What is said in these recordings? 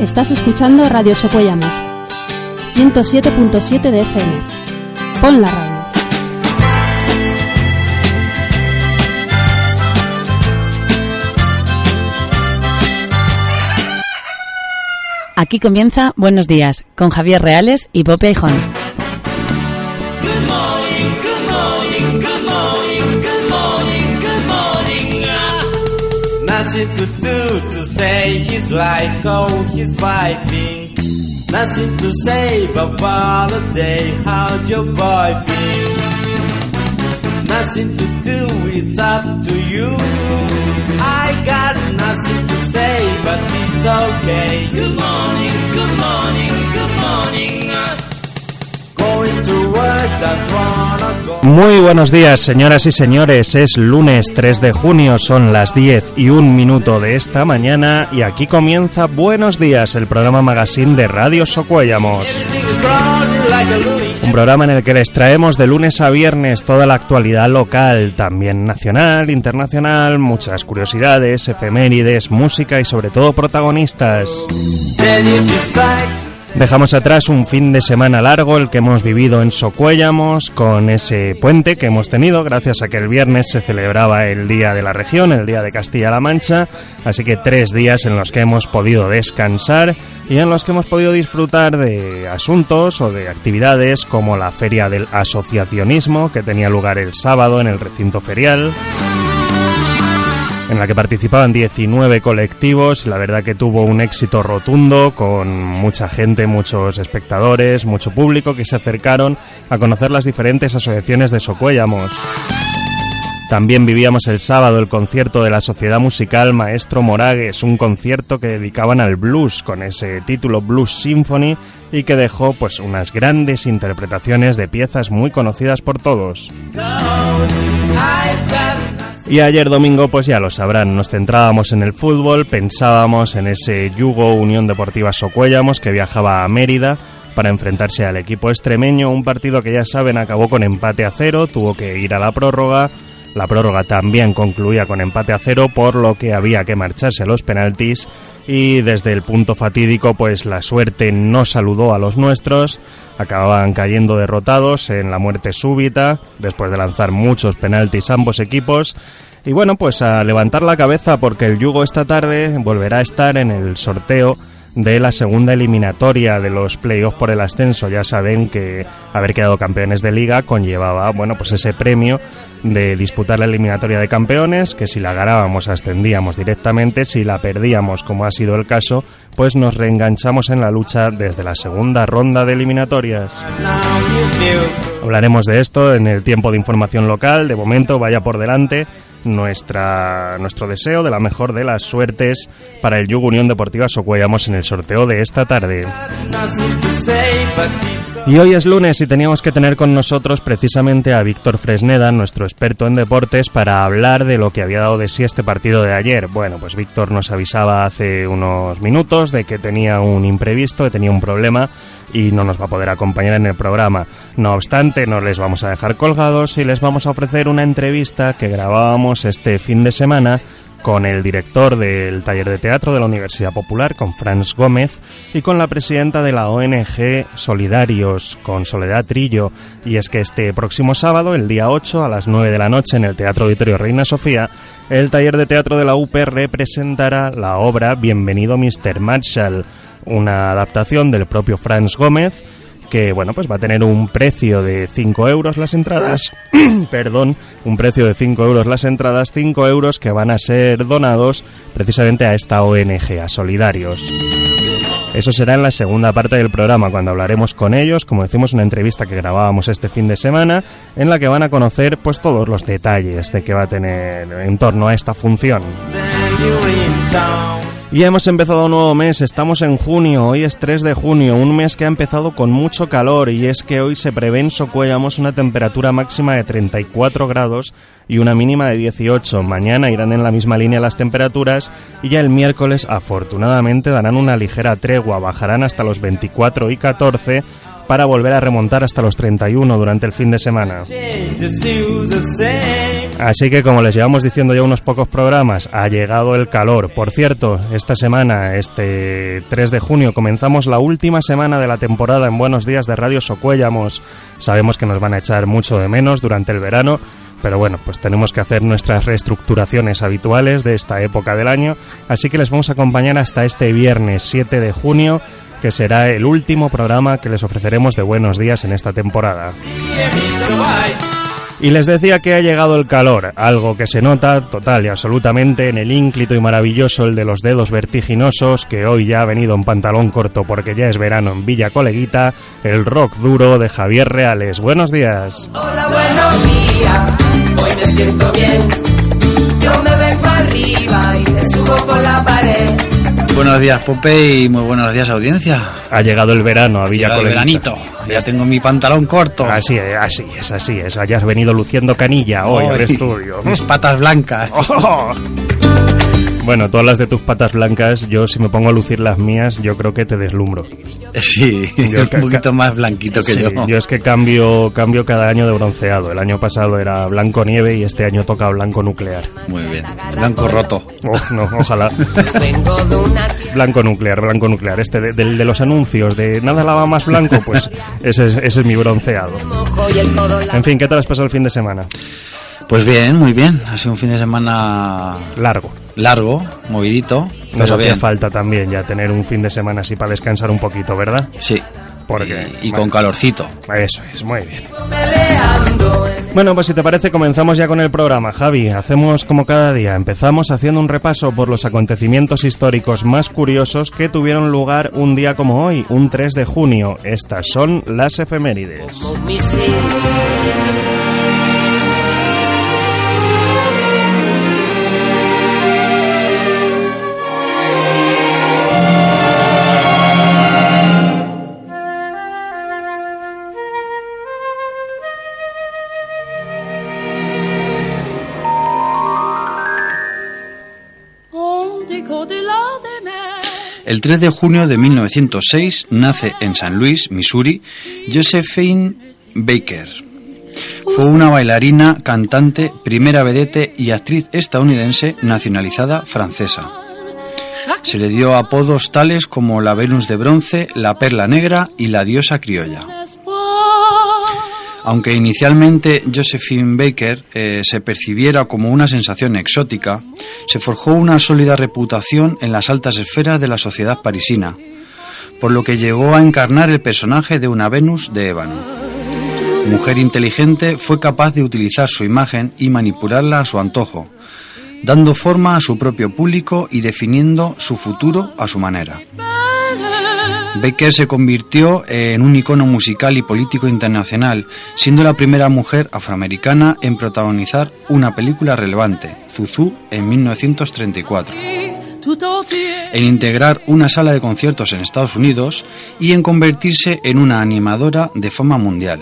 Estás escuchando Radio Socuellamos, 107.7 de FM. Pon la radio. Aquí comienza Buenos Días con Javier Reales y Pope Aijón. Good morning, to say he's like oh he's vibing. Nothing to say but holiday, how's your boy been? Nothing to do, it's up to you. I got nothing to say, but it's okay. Good morning, good morning. Muy buenos días, señoras y señores. Es lunes 3 de junio, son las 10 y un minuto de esta mañana y aquí comienza Buenos Días, el programa magazine de Radio Socuellamos. Un programa en el que les traemos de lunes a viernes toda la actualidad local, también nacional, internacional, muchas curiosidades, efemérides, música y sobre todo protagonistas. Dejamos atrás un fin de semana largo, el que hemos vivido en Socuéllamos, con ese puente que hemos tenido, gracias a que el viernes se celebraba el Día de la Región, el Día de Castilla-La Mancha, así que tres días en los que hemos podido descansar y en los que hemos podido disfrutar de asuntos o de actividades como la Feria del Asociacionismo, que tenía lugar el sábado en el recinto ferial en la que participaban 19 colectivos la verdad que tuvo un éxito rotundo con mucha gente, muchos espectadores, mucho público que se acercaron a conocer las diferentes asociaciones de Socuéllamos. También vivíamos el sábado el concierto de la Sociedad Musical Maestro Moragues, un concierto que dedicaban al blues con ese título Blues Symphony y que dejó pues unas grandes interpretaciones de piezas muy conocidas por todos. Y ayer domingo, pues ya lo sabrán, nos centrábamos en el fútbol, pensábamos en ese Yugo Unión Deportiva Socuéllamos que viajaba a Mérida para enfrentarse al equipo extremeño, un partido que ya saben acabó con empate a cero, tuvo que ir a la prórroga, la prórroga también concluía con empate a cero, por lo que había que marcharse a los penaltis y desde el punto fatídico pues la suerte no saludó a los nuestros, acababan cayendo derrotados en la muerte súbita después de lanzar muchos penaltis ambos equipos. Y bueno pues a levantar la cabeza porque el Yugo esta tarde volverá a estar en el sorteo de la segunda eliminatoria de los playoffs por el ascenso. Ya saben que haber quedado campeones de liga conllevaba, bueno, pues ese premio de disputar la eliminatoria de campeones, que si la ganábamos ascendíamos directamente, si la perdíamos, como ha sido el caso, pues nos reenganchamos en la lucha desde la segunda ronda de eliminatorias. Hablaremos de esto en el tiempo de información local. De momento, vaya por delante nuestra, nuestro deseo de la mejor de las suertes para el Yugo Unión Deportiva Socuellamos en el sorteo de esta tarde. Y hoy es lunes y teníamos que tener con nosotros precisamente a Víctor Fresneda, nuestro experto en deportes, para hablar de lo que había dado de sí este partido de ayer. Bueno, pues Víctor nos avisaba hace unos minutos de que tenía un imprevisto, que tenía un problema y no nos va a poder acompañar en el programa. No obstante, no les vamos a dejar colgados y les vamos a ofrecer una entrevista que grabábamos este fin de semana con el director del taller de teatro de la Universidad Popular, con Franz Gómez, y con la presidenta de la ONG Solidarios, con Soledad Trillo. Y es que este próximo sábado, el día 8, a las 9 de la noche, en el Teatro Auditorio Reina Sofía, el taller de teatro de la UPR presentará la obra Bienvenido Mr. Marshall, una adaptación del propio Franz Gómez, que bueno, pues va a tener un precio de 5 euros las entradas, perdón, un precio de 5 euros las entradas, 5 euros que van a ser donados precisamente a esta ONG, a Solidarios. Eso será en la segunda parte del programa, cuando hablaremos con ellos, como decimos, una entrevista que grabábamos este fin de semana, en la que van a conocer pues todos los detalles de que va a tener en torno a esta función. Y hemos empezado un nuevo mes, estamos en junio, hoy es 3 de junio, un mes que ha empezado con mucho calor y es que hoy se prevé en Socuellamos una temperatura máxima de 34 grados y una mínima de 18. Mañana irán en la misma línea las temperaturas y ya el miércoles afortunadamente darán una ligera tregua, bajarán hasta los 24 y 14 para volver a remontar hasta los 31 durante el fin de semana. Así que como les llevamos diciendo ya unos pocos programas, ha llegado el calor. Por cierto, esta semana, este 3 de junio, comenzamos la última semana de la temporada en Buenos Días de Radio Socuéllamos. Sabemos que nos van a echar mucho de menos durante el verano, pero bueno, pues tenemos que hacer nuestras reestructuraciones habituales de esta época del año, así que les vamos a acompañar hasta este viernes 7 de junio, que será el último programa que les ofreceremos de Buenos Días en esta temporada. Y les decía que ha llegado el calor, algo que se nota total y absolutamente en el ínclito y maravilloso el de los dedos vertiginosos, que hoy ya ha venido en pantalón corto porque ya es verano en Villa Coleguita, el rock duro de Javier Reales. Buenos días. Hola, buenos días, hoy me siento bien. Yo me vengo arriba y me subo por la pared. Buenos días, Pope, y muy buenos días, audiencia. Ha llegado el verano a Villa el veranito. Ya tengo mi pantalón corto. Así es, así es, así es. Hayas venido luciendo canilla hoy al Ay, estudio. Mis patas blancas. ¡Oh! Bueno, todas las de tus patas blancas, yo si me pongo a lucir las mías, yo creo que te deslumbro. Sí, Yo un ca- poquito más blanquito que Sí, yo. es que cambio, cambio cada año de bronceado. El año pasado era blanco nieve y este año toca blanco nuclear. Muy bien. Blanco roto. Oh, no, ojalá. De Blanco nuclear, blanco nuclear. Este de, del de los anuncios de nada lava más blanco, pues ese, es- ese es mi bronceado. En fin, ¿qué tal has pasado el fin de semana? Pues bien, muy bien. Ha sido un fin de semana Largo. largo, movidito. Nos pero hacía bien. falta también ya tener un fin de semana así para descansar un poquito, ¿verdad? Sí. Porque, Y, y bueno, con calorcito. Eso es, muy bien. Bueno, pues si te parece, comenzamos ya con el programa, Javi. Hacemos como cada día. Empezamos haciendo un repaso por los acontecimientos históricos más curiosos que tuvieron lugar un día como hoy, un 3 de junio. Estas son las efemérides. El 3 de junio de 1906 nace en San Luis, Missouri, Josephine Baker. Fue una bailarina, cantante, primera vedette y actriz estadounidense nacionalizada francesa. Se le dio apodos tales como la Venus de bronce, la Perla Negra y la Diosa Criolla. Aunque inicialmente Josephine Baker eh, se percibiera como una sensación exótica, se forjó una sólida reputación en las altas esferas de la sociedad parisina, por lo que llegó a encarnar el personaje de una Venus de ébano. Mujer inteligente, fue capaz de utilizar su imagen y manipularla a su antojo, dando forma a su propio público y definiendo su futuro a su manera. Baker se convirtió en un icono musical y político internacional, siendo la primera mujer afroamericana en protagonizar una película relevante, Zuzu, en 1934, en integrar una sala de conciertos en Estados Unidos y en convertirse en una animadora de fama mundial.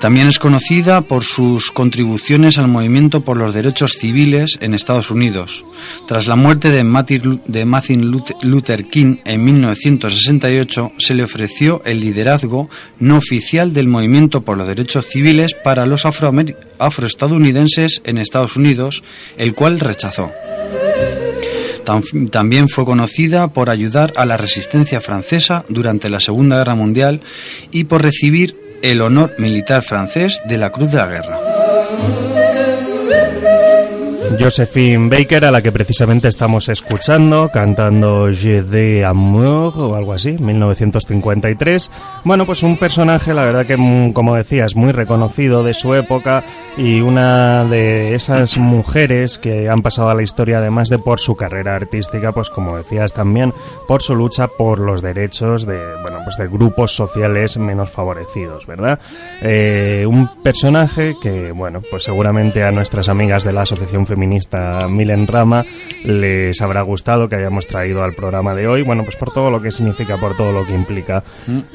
También es conocida por sus contribuciones al movimiento por los derechos civiles en Estados Unidos. Tras la muerte de Martin Luther- King en 1968, se le ofreció el liderazgo no oficial del movimiento por los derechos civiles para los afroestadounidenses en Estados Unidos, el cual rechazó. Tam- También fue conocida por ayudar a la resistencia francesa durante la Segunda Guerra Mundial y por recibir el honor militar francés de la Cruz de la Guerra. Josephine Baker, a la que precisamente estamos escuchando, cantando Je de Amour o algo así, 1953. Bueno, pues un personaje, la verdad que, mm, como decías, muy reconocido de su época y una de esas mujeres que han pasado a la historia, además de por su carrera artística, pues como decías también, por su lucha por los derechos de, bueno, pues de grupos sociales menos favorecidos, ¿verdad? Eh, un personaje que, bueno, pues seguramente a nuestras amigas de la Asociación Feminista Milen Rama les habrá gustado que hayamos traído al programa de hoy, bueno, pues por todo lo que significa, por todo lo que implica.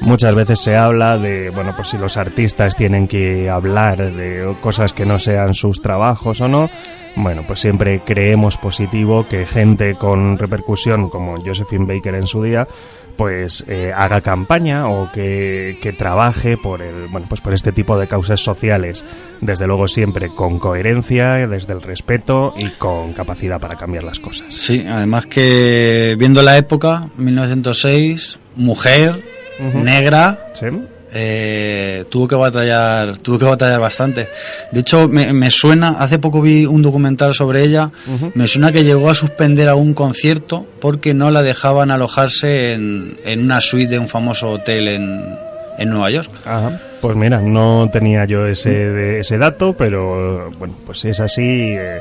Muchas veces se habla de, bueno, pues si los artistas tienen que hablar de cosas que no sean sus trabajos o no. Bueno, pues siempre creemos positivo que gente con repercusión como Josephine Baker en su día pues eh, haga campaña o que, que, trabaje por el bueno pues por este tipo de causas sociales. Desde luego siempre con coherencia desde el respeto y con capacidad para cambiar las cosas. Sí además que viendo la época 1906 mujer negra ¿Sí? Eh, tuvo que batallar tuvo que batallar bastante de hecho me, me suena hace poco vi un documental sobre ella me suena que llegó a suspender a un concierto porque no la dejaban alojarse en, en una suite de un famoso hotel en, en Nueva York Ajá. Pues mira, no tenía yo ese, de- ese dato, pero bueno, pues si es así, eh,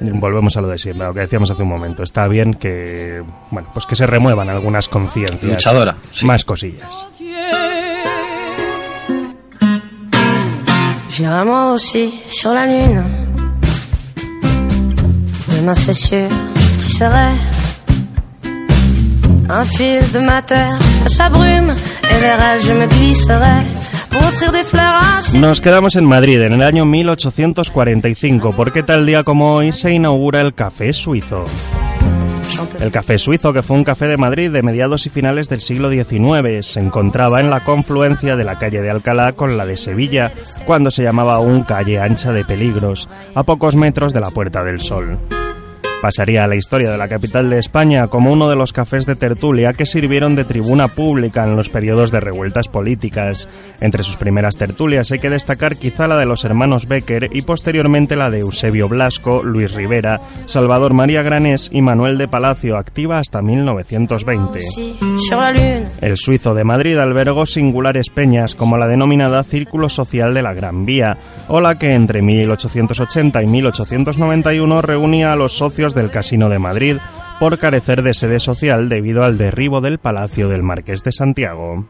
volvemos a lo de siempre, a lo que decíamos hace un momento. Está bien que, bueno, pues que se remuevan algunas conciencias. Luchadora, sí. Más cosillas. J'irai moi aussi sur la lune. Demain c'est sûr, tu un fil de ma terre à sa brume et vers elle je me glisserai Nos quedamos en Madrid en el año 1845, porque tal día como hoy se inaugura el Café Suizo. El Café Suizo, que fue un café de Madrid de mediados y finales del siglo XIX, se encontraba en la confluencia de la calle de Alcalá con la de Sevilla, cuando se llamaba aún calle ancha de peligros, a pocos metros de la Puerta del Sol. Pasaría a la historia de la capital de España como uno de los cafés de tertulia que sirvieron de tribuna pública en los periodos de revueltas políticas. Entre sus primeras tertulias hay que destacar quizá la de los hermanos Becker y posteriormente la de Eusebio Blasco, Luis Rivera, Salvador María Granés y Manuel de Palacio, activa hasta 1920. aussi sur la lune. El suizo de Madrid albergó singulares peñas como la denominada Círculo Social de la Gran Vía, o la que entre 1880 y 1891 reunía a los socios del Casino de Madrid por carecer de sede social debido al derribo del Palacio del Marqués de Santiago.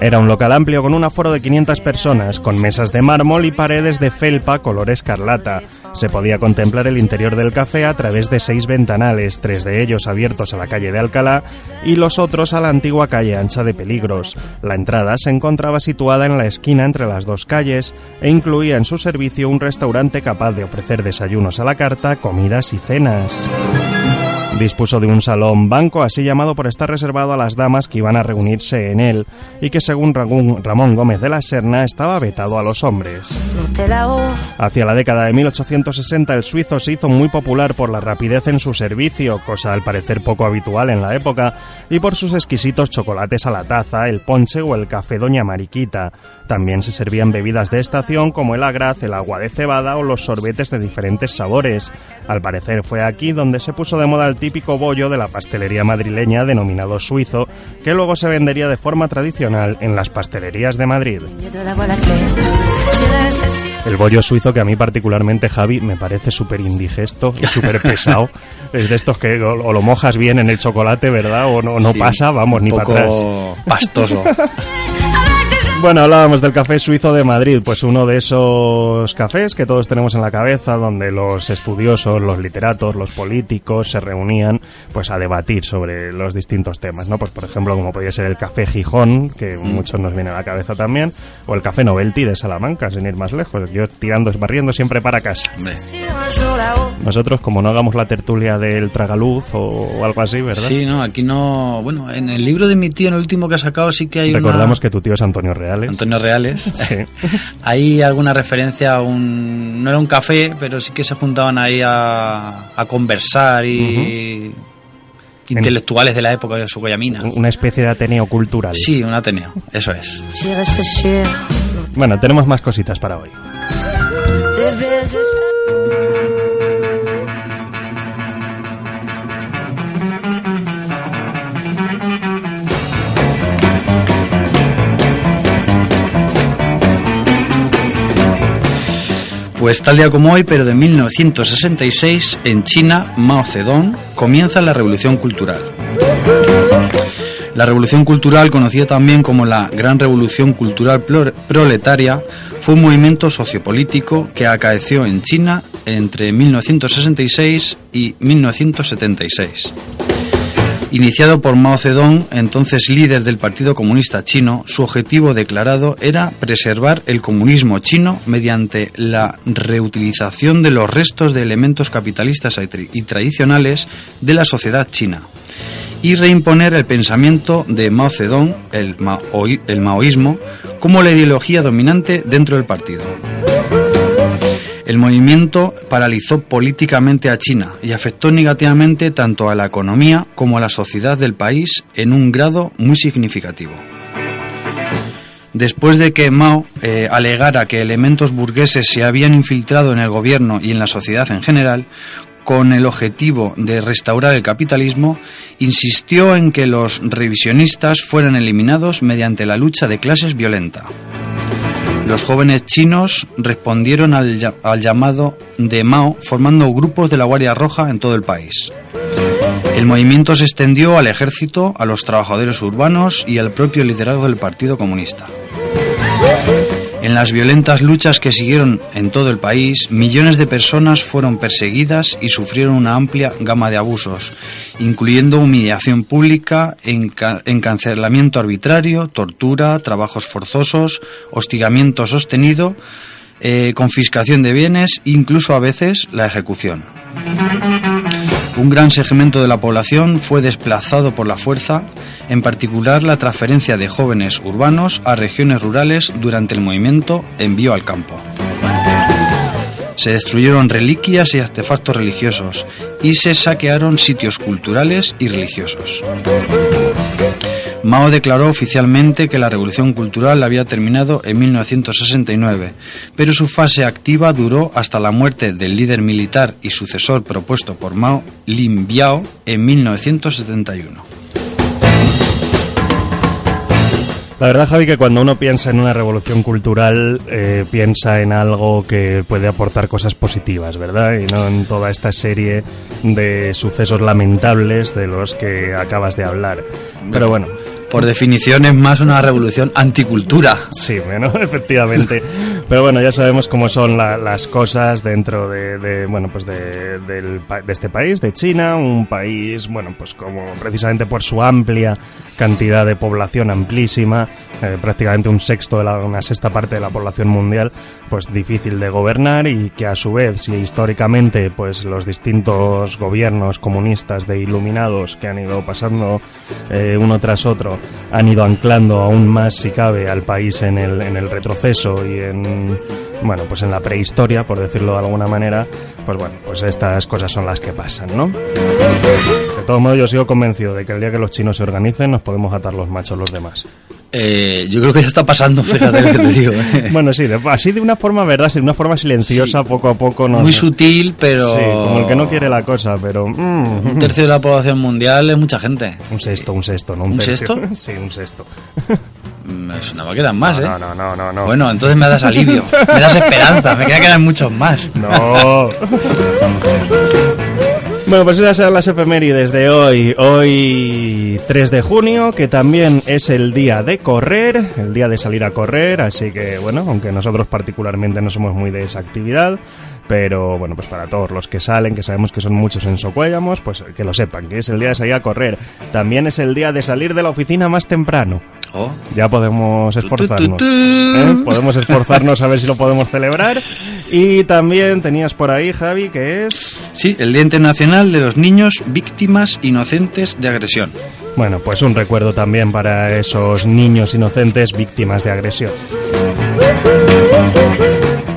Era un local amplio con un aforo de 500 personas, con mesas de mármol y paredes de felpa color escarlata. Se podía contemplar el interior del café a través de seis ventanales, tres de ellos abiertos a la calle de Alcalá y los otros a la antigua calle ancha de Peligros. La entrada se encontraba situada en la esquina entre las dos calles e incluía en su servicio un restaurante capaz de ofrecer desayunos a la carta, comidas y cenas. Dispuso de un salón banco, así llamado por estar reservado a las damas que iban a reunirse en él, y que según Ramón Gómez de la Serna estaba vetado a los hombres. Hacia la década de 1860 el suizo se hizo muy popular por la rapidez en su servicio, cosa al parecer poco habitual en la época, y por sus exquisitos chocolates a la taza, el ponche o el café Doña Mariquita. También se servían bebidas de estación como el agraz, el agua de cebada o los sorbetes de diferentes sabores. Al parecer fue aquí donde se puso de moda el típico bollo de la pastelería madrileña denominado suizo, que luego se vendería de forma tradicional en las pastelerías de Madrid. El bollo suizo que a mí particularmente, Javi, me parece súper indigesto y súper pesado. es de estos que o, o lo mojas bien en el chocolate, ¿verdad? O no, no Sí, pasa, vamos, ni para atrás. pastoso Bueno, hablábamos del Café Suizo de Madrid, pues uno de esos cafés que todos tenemos en la cabeza, donde los estudiosos, los literatos, los políticos se reunían pues a debatir sobre los distintos temas, ¿no? Pues por ejemplo, como podría ser el Café Gijón, que muchos nos viene a la cabeza también, o el Café Novelty de Salamanca, sin ir más lejos. Yo tirando, barriendo siempre para casa. Là-haut. Nosotros, como no hagamos la tertulia del tragaluz o algo así, ¿verdad? Sí, no, aquí no. Bueno, en el libro de mi tío, en el último que ha sacado, sí que hay Recordamos una. que tu tío es Antonio Reales. Antonio Reales. Sí. hay alguna referencia a un. No era un café, pero sí que se juntaban ahí a, a conversar y. Intelectuales de la época de Sucoyamina. Una especie de ateneo cultural. Sí, un Ateneo, eso es. Bueno, tenemos más cositas para hoy. Pues tal día como hoy, pero de 1966, en China, Mao Zedong comienza la Revolución Cultural. La Revolución Cultural, conocida también como la Gran Revolución Cultural Proletaria, fue un movimiento sociopolítico que acaeció en China entre 1966 y 1976. Iniciado por Mao Zedong, entonces líder del Partido Comunista Chino, su objetivo declarado era preservar el comunismo chino mediante la reutilización de los restos de elementos capitalistas y tradicionales de la sociedad china y reimponer el pensamiento de Mao Zedong, el, maoísmo, como la ideología dominante dentro del partido. El movimiento paralizó políticamente a China y afectó negativamente tanto a la economía como a la sociedad del país en un grado muy significativo. Después de que Mao eh, alegara que elementos burgueses se habían infiltrado en el gobierno y en la sociedad en general, con el objetivo de restaurar el capitalismo, insistió en que los revisionistas fueran eliminados mediante la lucha de clases violenta. Los jóvenes chinos respondieron al, llamado de Mao formando grupos de la Guardia Roja en todo el país. El movimiento se extendió al ejército, a los trabajadores urbanos y al propio liderazgo del Partido Comunista. En las violentas luchas que siguieron en todo el país, millones de personas fueron perseguidas y sufrieron una amplia gama de abusos, incluyendo humillación pública, encarcelamiento arbitrario, tortura, trabajos forzosos, hostigamiento sostenido, eh, confiscación de bienes, incluso a veces la ejecución. Un gran segmento de la población fue desplazado por la fuerza, en particular la transferencia de jóvenes urbanos a regiones rurales durante el movimiento Envío al Campo. Se destruyeron reliquias y artefactos religiosos y se saquearon sitios culturales y religiosos. Mao declaró oficialmente que la revolución cultural había terminado en 1969, pero su fase activa duró hasta la muerte del líder militar y sucesor propuesto por Mao, Lin Biao, en 1971. La verdad, Javi, que cuando uno piensa en una revolución cultural, eh, piensa en algo que puede aportar cosas positivas, ¿verdad? Y no en toda esta serie de sucesos lamentables de los que acabas de hablar. Pero bueno, por definición es más una revolución anticultura. Sí, menos, efectivamente. Pero bueno, ya sabemos cómo son las cosas dentro de, bueno, pues de, de, este país, de China, un país, bueno, pues como precisamente por su amplia cantidad de población amplísima, eh, prácticamente un sexto de la, una sexta parte de la población mundial, pues difícil de gobernar y que a su vez, si históricamente, pues los distintos gobiernos comunistas de iluminados que han ido pasando eh, uno tras otro han ido anclando aún más, si cabe, al país en el, en el retroceso y en, bueno, pues en la prehistoria, por decirlo de alguna manera, pues bueno, pues estas cosas son las que pasan, ¿no? De todos modos, yo sigo convencido de que el día que los chinos se organicen, nos podemos atar los machos los demás. Eh, yo creo que ya está pasando, fíjate lo que te digo. ¿eh? bueno, sí, así de una forma, ¿verdad? De una forma silenciosa, poco a poco. No, Muy sutil, pero... Sí, como el que no quiere la cosa, pero... Mm. Un tercio de la población mundial es mucha gente. Un sexto, un sexto, ¿no? ¿Un, sexto? Sí, un sexto. Me sonaba que eran más, no, ¿eh? No, no, no, no. Bueno, entonces me das alivio, me das esperanza, me queda que eran muchos más. No. Bueno, pues esas son las efemérides de hoy. Hoy 3 de junio, que también es el día de correr, el día de salir a correr, así que bueno, aunque nosotros particularmente no somos muy de esa actividad, pero bueno, pues para todos los que salen, que sabemos que son muchos en Socuéllamos, pues que lo sepan, que es el día de salir a correr. También es el día de salir de la oficina más temprano. Oh. Ya podemos esforzarnos. ¿eh? Podemos esforzarnos a ver si lo podemos celebrar. Y también tenías por ahí, Javi, que es... Sí, el Día Internacional de los Niños Víctimas Inocentes de Agresión. Bueno, pues un recuerdo también para esos niños inocentes víctimas de agresión.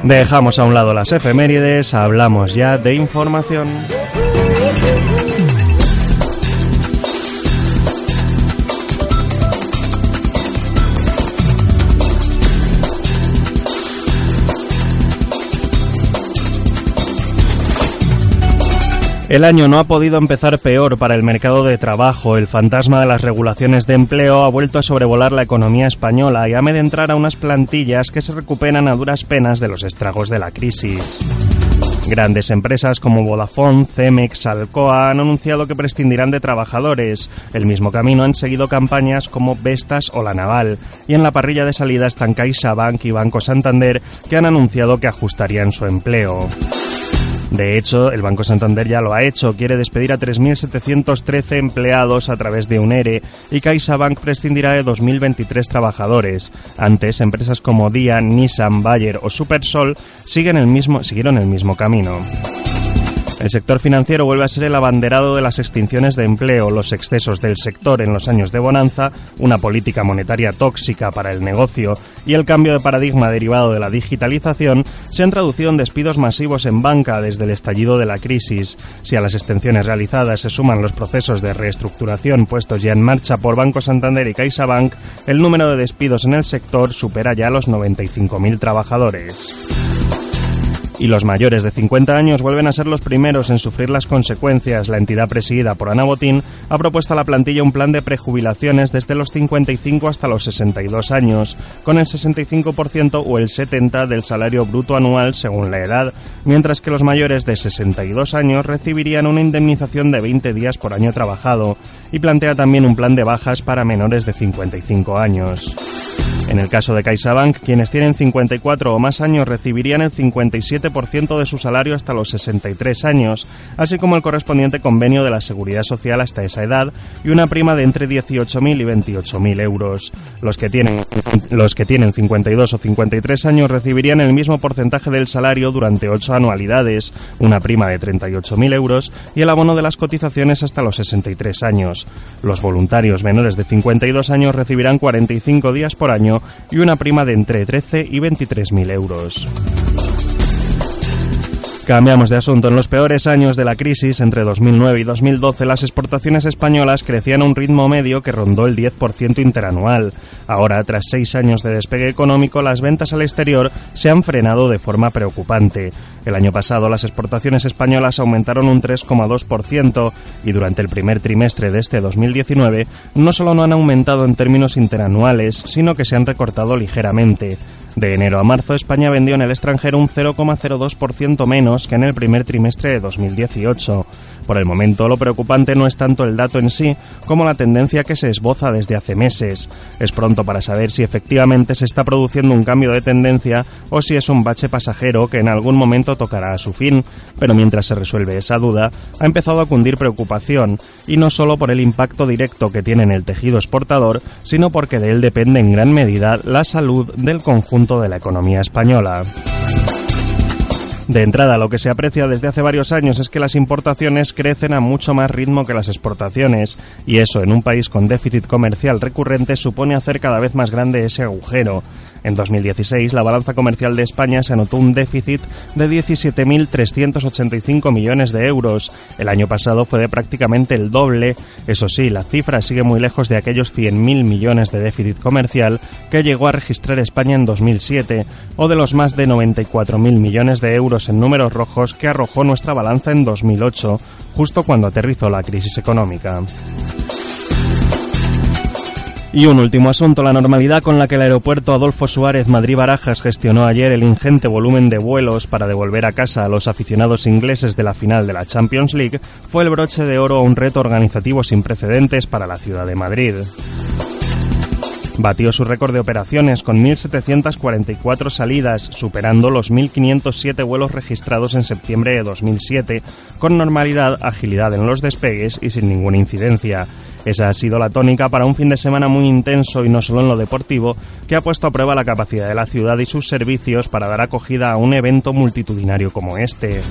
Dejamos a un lado las efemérides, hablamos ya de información. El año no ha podido empezar peor para el mercado de trabajo. El fantasma de las regulaciones de empleo ha vuelto a sobrevolar la economía española y a entrar a unas plantillas que se recuperan a duras penas de los estragos de la crisis. Grandes empresas como Vodafone, Cemex, Alcoa han anunciado que prescindirán de trabajadores. El mismo camino han seguido campañas como Vestas o La Naval. Y en la parrilla de salida están CaixaBank y Banco Santander, que han anunciado que ajustarían su empleo. De hecho, el Banco Santander ya lo ha hecho, quiere despedir a 3.713 empleados a través de un ERE y CaixaBank prescindirá de 2.023 trabajadores. Antes, empresas como Dia, Nissan, Bayer o Supersol siguen el mismo, siguieron el mismo camino. El sector financiero vuelve a ser el abanderado de las extinciones de empleo, los excesos del sector en los años de bonanza, una política monetaria tóxica para el negocio y el cambio de paradigma derivado de la digitalización se han traducido en despidos masivos en banca desde el estallido de la crisis. Si a las extensiones realizadas se suman los procesos de reestructuración puestos ya en marcha por Banco Santander y CaixaBank, el número de despidos en el sector supera ya los 95.000 trabajadores y los mayores de 50 años vuelven a ser los primeros en sufrir las consecuencias. La entidad presidida por Ana Botín ha propuesto a la plantilla un plan de prejubilaciones desde los 55 hasta los 62 años, con el 65% o el 70% del salario bruto anual según la edad, mientras que los mayores de 62 años recibirían una indemnización de 20 días por año trabajado, y plantea también un plan de bajas para menores de 55 años. En el caso de CaixaBank, quienes tienen 54 o más años recibirían el 57% de su salario hasta los 63 años, así como el correspondiente convenio de la Seguridad Social hasta esa edad y una prima de entre 18.000 y 28.000 euros. Los que, tienen, los que tienen 52 o 53 años recibirían el mismo porcentaje del salario durante 8 anualidades, una prima de 38.000 euros y el abono de las cotizaciones hasta los 63 años. Los voluntarios menores de 52 años recibirán 45 días por año y una prima de entre 13 y 23.000 euros. Cambiamos de asunto. En los peores años de la crisis, entre 2009 y 2012, las exportaciones españolas crecían a un ritmo medio que rondó el 10% interanual. Ahora, tras seis años de despegue económico, las ventas al exterior se han frenado de forma preocupante. El año pasado, las exportaciones españolas aumentaron un 3,2% y durante el primer trimestre de este 2019 no solo no han aumentado en términos interanuales, sino que se han recortado ligeramente. De enero a marzo, España vendió en el extranjero un 0,02% menos que en el primer trimestre de 2018. Por el momento, lo preocupante no es tanto el dato en sí como la tendencia que se esboza desde hace meses. Es pronto para saber si efectivamente se está produciendo un cambio de tendencia o si es un bache pasajero que en algún momento tocará a su fin. Pero mientras se resuelve esa duda, ha empezado a cundir preocupación, y no solo por el impacto directo que tiene en el tejido exportador, sino porque de él depende en gran medida la salud del conjunto de la economía española. De entrada, lo que se aprecia desde hace varios años es que las importaciones crecen a mucho más ritmo que las exportaciones, y eso en un país con déficit comercial recurrente supone hacer cada vez más grande ese agujero. En 2016, la balanza comercial de España se anotó un déficit de 17.385 millones de euros. El año pasado fue de prácticamente el doble. Eso sí, la cifra sigue muy lejos de aquellos 100.000 millones de déficit comercial que llegó a registrar España en 2007, o de los más de 94.000 millones de euros en números rojos que arrojó nuestra balanza en 2008, justo cuando aterrizó la crisis económica. Y un último asunto, la normalidad con la que el aeropuerto Adolfo Suárez Madrid-Barajas gestionó ayer el ingente volumen de vuelos para devolver a casa a los aficionados ingleses de la final de la Champions League fue el broche de oro a un reto organizativo sin precedentes para la ciudad de Madrid. Batió su récord de operaciones con 1.744 salidas, superando los 1.507 vuelos registrados en septiembre de 2007, con normalidad, agilidad en los despegues y sin ninguna incidencia. Esa ha sido la tónica para un fin de semana muy intenso y no solo en lo deportivo, que ha puesto a prueba la capacidad de la ciudad y sus servicios para dar acogida a un evento multitudinario como este.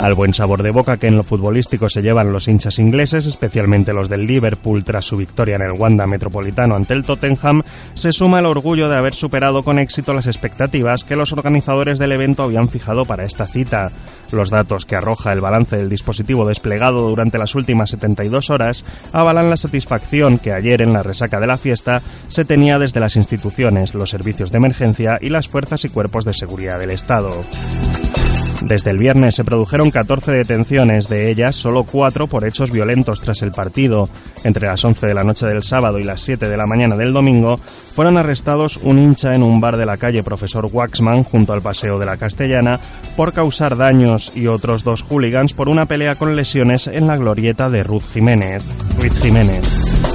Al buen sabor de boca que en lo futbolístico se llevan los hinchas ingleses, especialmente los del Liverpool tras su victoria en el Wanda Metropolitano ante el Tottenham, se suma el orgullo de haber superado con éxito las expectativas que los organizadores del evento habían fijado para esta cita. Los datos que arroja el balance del dispositivo desplegado durante las últimas 72 horas avalan la satisfacción que ayer en la resaca de la fiesta se tenía desde las instituciones, los servicios de emergencia y las fuerzas y cuerpos de seguridad del Estado. Desde el viernes se produjeron 14 detenciones, de ellas solo 4 por hechos violentos tras el partido. Entre las 11 de la noche del sábado y las 7 de la mañana del domingo fueron arrestados un hincha en un bar de la calle Profesor Waxman junto al Paseo de la Castellana por causar daños y otros dos hooligans por una pelea con lesiones en la glorieta de Ruth Jiménez. Ruiz Jiménez.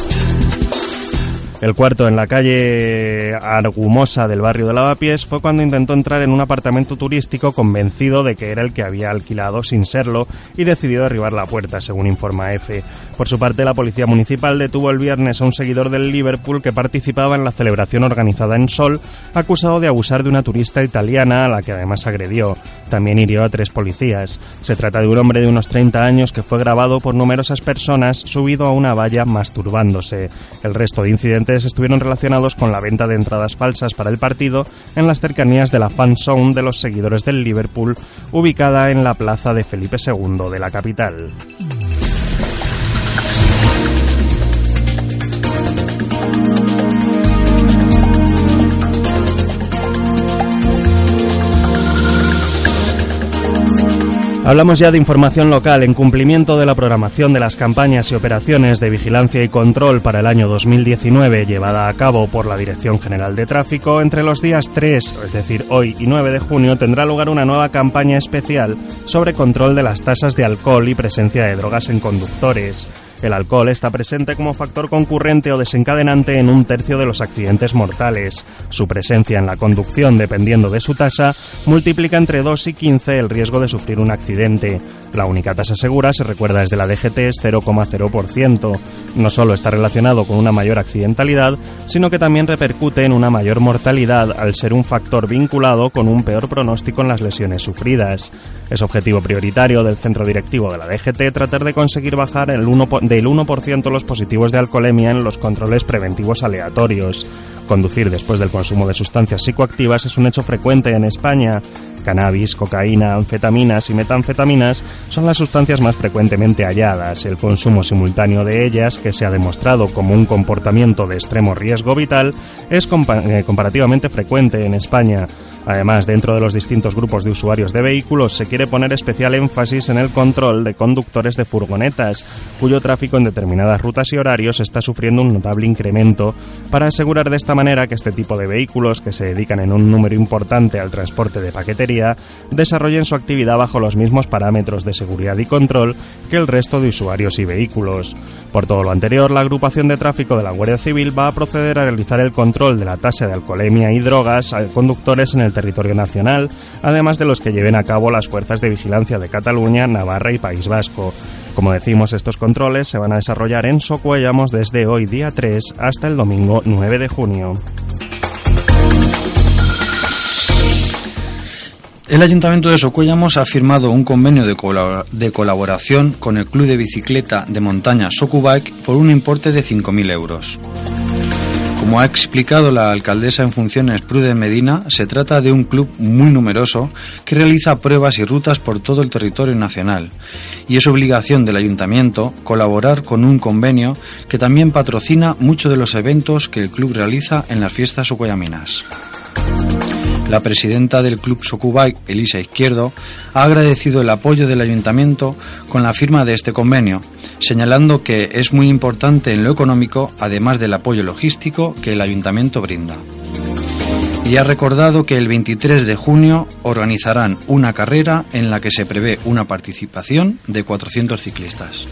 El cuarto, en la calle Argumosa del barrio de Lavapiés, fue cuando intentó entrar en un apartamento turístico convencido de que era el que había alquilado sin serlo y decidió derribar la puerta, según informa EFE. Por su parte, la policía municipal detuvo el viernes a un seguidor del Liverpool que participaba en la celebración organizada en Sol, acusado de abusar de una turista italiana a la que además agredió. También hirió a tres policías. Se trata de un hombre de unos 30 años que fue grabado por numerosas personas subido a una valla masturbándose. El resto de incidentes estuvieron relacionados con la venta de entradas falsas para el partido en las cercanías de la fan zone de los seguidores del Liverpool, ubicada en la plaza de Felipe II de la capital. Hablamos ya de información local en cumplimiento de la programación de las campañas y operaciones de vigilancia y control para el año 2019 llevada a cabo por la Dirección General de Tráfico. Entre los días 3, es decir, hoy y 9 de junio, tendrá lugar una nueva campaña especial sobre control de las tasas de alcohol y presencia de drogas en conductores. El alcohol está presente como factor concurrente o desencadenante en un tercio de los accidentes mortales. Su presencia en la conducción, dependiendo de su tasa, multiplica entre 2 y 15 el riesgo de sufrir un accidente. La única tasa segura, se recuerda desde la DGT, es 0,0%. No solo está relacionado con una mayor accidentalidad, sino que también repercute en una mayor mortalidad al ser un factor vinculado con un peor pronóstico en las lesiones sufridas. Es objetivo prioritario del centro directivo de la DGT tratar de conseguir bajar el 1 del 1% los positivos de alcoholemia en los controles preventivos aleatorios. Conducir después del consumo de sustancias psicoactivas es un hecho frecuente en España. Cannabis, cocaína, anfetaminas y metanfetaminas son las sustancias más frecuentemente halladas. El consumo simultáneo de ellas, que se ha demostrado como un comportamiento de extremo riesgo vital, es eh, comparativamente frecuente en España. Además, dentro de los distintos grupos de usuarios de vehículos se quiere poner especial énfasis en el control de conductores de furgonetas, cuyo tráfico en determinadas rutas y horarios está sufriendo un notable incremento, para asegurar de esta manera que este tipo de vehículos, que se dedican en un número importante al transporte de paquetería, desarrollen su actividad bajo los mismos parámetros de seguridad y control que el resto de usuarios y vehículos. Por todo lo anterior, la agrupación de tráfico de la Guardia Civil va a proceder a realizar el control de la tasa de alcoholemia y drogas a conductores en el territorio nacional, además de los que lleven a cabo las fuerzas de vigilancia de Cataluña, Navarra y País Vasco. Como decimos, estos controles se van a desarrollar en Socuellamos desde hoy día 3 hasta el domingo 9 de junio. El Ayuntamiento de Socuellamos ha firmado un convenio de, colaboración con el Club de Bicicleta de Montaña Socubike por un importe de 5.000 euros. Como ha explicado la alcaldesa en funciones Prude Medina, se trata de un club muy numeroso que realiza pruebas y rutas por todo el territorio nacional y es obligación del ayuntamiento colaborar con un convenio que también patrocina muchos de los eventos que el club realiza en las fiestas socuellaminas. La presidenta del Club Socubay, Elisa Izquierdo, ha agradecido el apoyo del ayuntamiento con la firma de este convenio, señalando que es muy importante en lo económico, además del apoyo logístico que el ayuntamiento brinda. Y ha recordado que el 23 de junio organizarán una carrera en la que se prevé una participación de 400 ciclistas.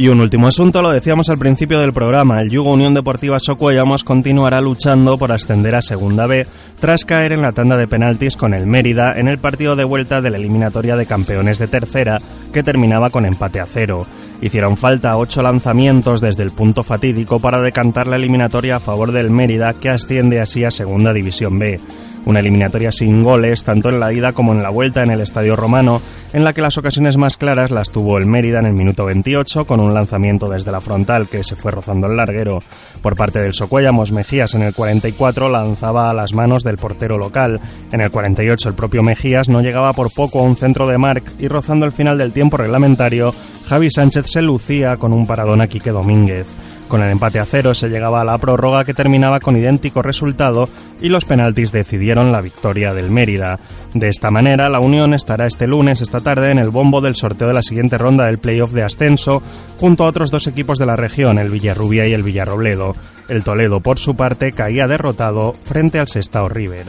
Y un último asunto, lo decíamos al principio del programa, el Yugo Unión Deportiva Socuellamos continuará luchando por ascender a Segunda B tras caer en la tanda de penaltis con el Mérida en el partido de vuelta de la eliminatoria de campeones de tercera que terminaba con empate a cero. Hicieron falta ocho lanzamientos desde el punto fatídico para decantar la eliminatoria a favor del Mérida que asciende así a Segunda División B. Una eliminatoria sin goles, tanto en la ida como en la vuelta en el Estadio Romano, en la que las ocasiones más claras las tuvo el Mérida en el minuto 28, con un lanzamiento desde la frontal que se fue rozando el larguero. Por parte del Socuellamos, Mejías en el 44 lanzaba a las manos del portero local. En el 48 el propio Mejías no llegaba por poco a un centro de Marc y rozando el final del tiempo reglamentario, Javi Sánchez se lucía con un paradón a Quique Domínguez. Con el empate a cero se llegaba a la prórroga que terminaba con idéntico resultado y los penaltis decidieron la victoria del Mérida. De esta manera, la Unión estará este lunes, esta tarde, en el bombo del sorteo de la siguiente ronda del playoff de ascenso, junto a otros dos equipos de la región, el Villarrubia y el Villarrobledo. El Toledo, por su parte, caía derrotado frente al Sestao River.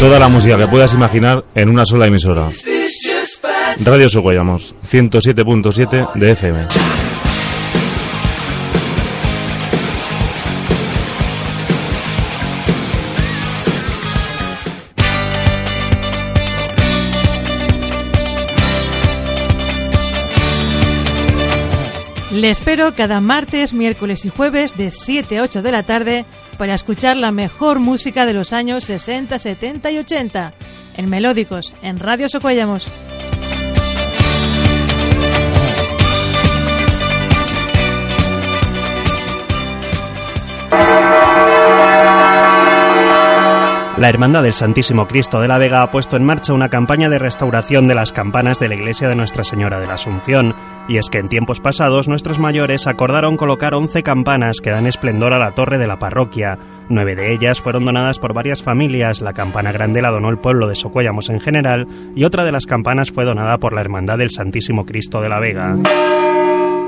Toda la música que puedas imaginar en una sola emisora. Radio Soguayamos, 107.7 de FM. Le espero cada martes, miércoles y jueves de 7 a 8 de la tarde para escuchar la mejor música de los años 60, 70 y 80 en Melódicos, en Radio Socuellamos. La Hermandad del Santísimo Cristo de la Vega ha puesto en marcha una campaña de restauración de las campanas de la iglesia de Nuestra Señora de la Asunción, y es que en tiempos pasados nuestros mayores acordaron colocar 11 campanas que dan esplendor a la torre de la parroquia. Nueve de ellas fueron donadas por varias familias, la campana grande la donó el pueblo de Socuellamos en general, y otra de las campanas fue donada por la Hermandad del Santísimo Cristo de la Vega.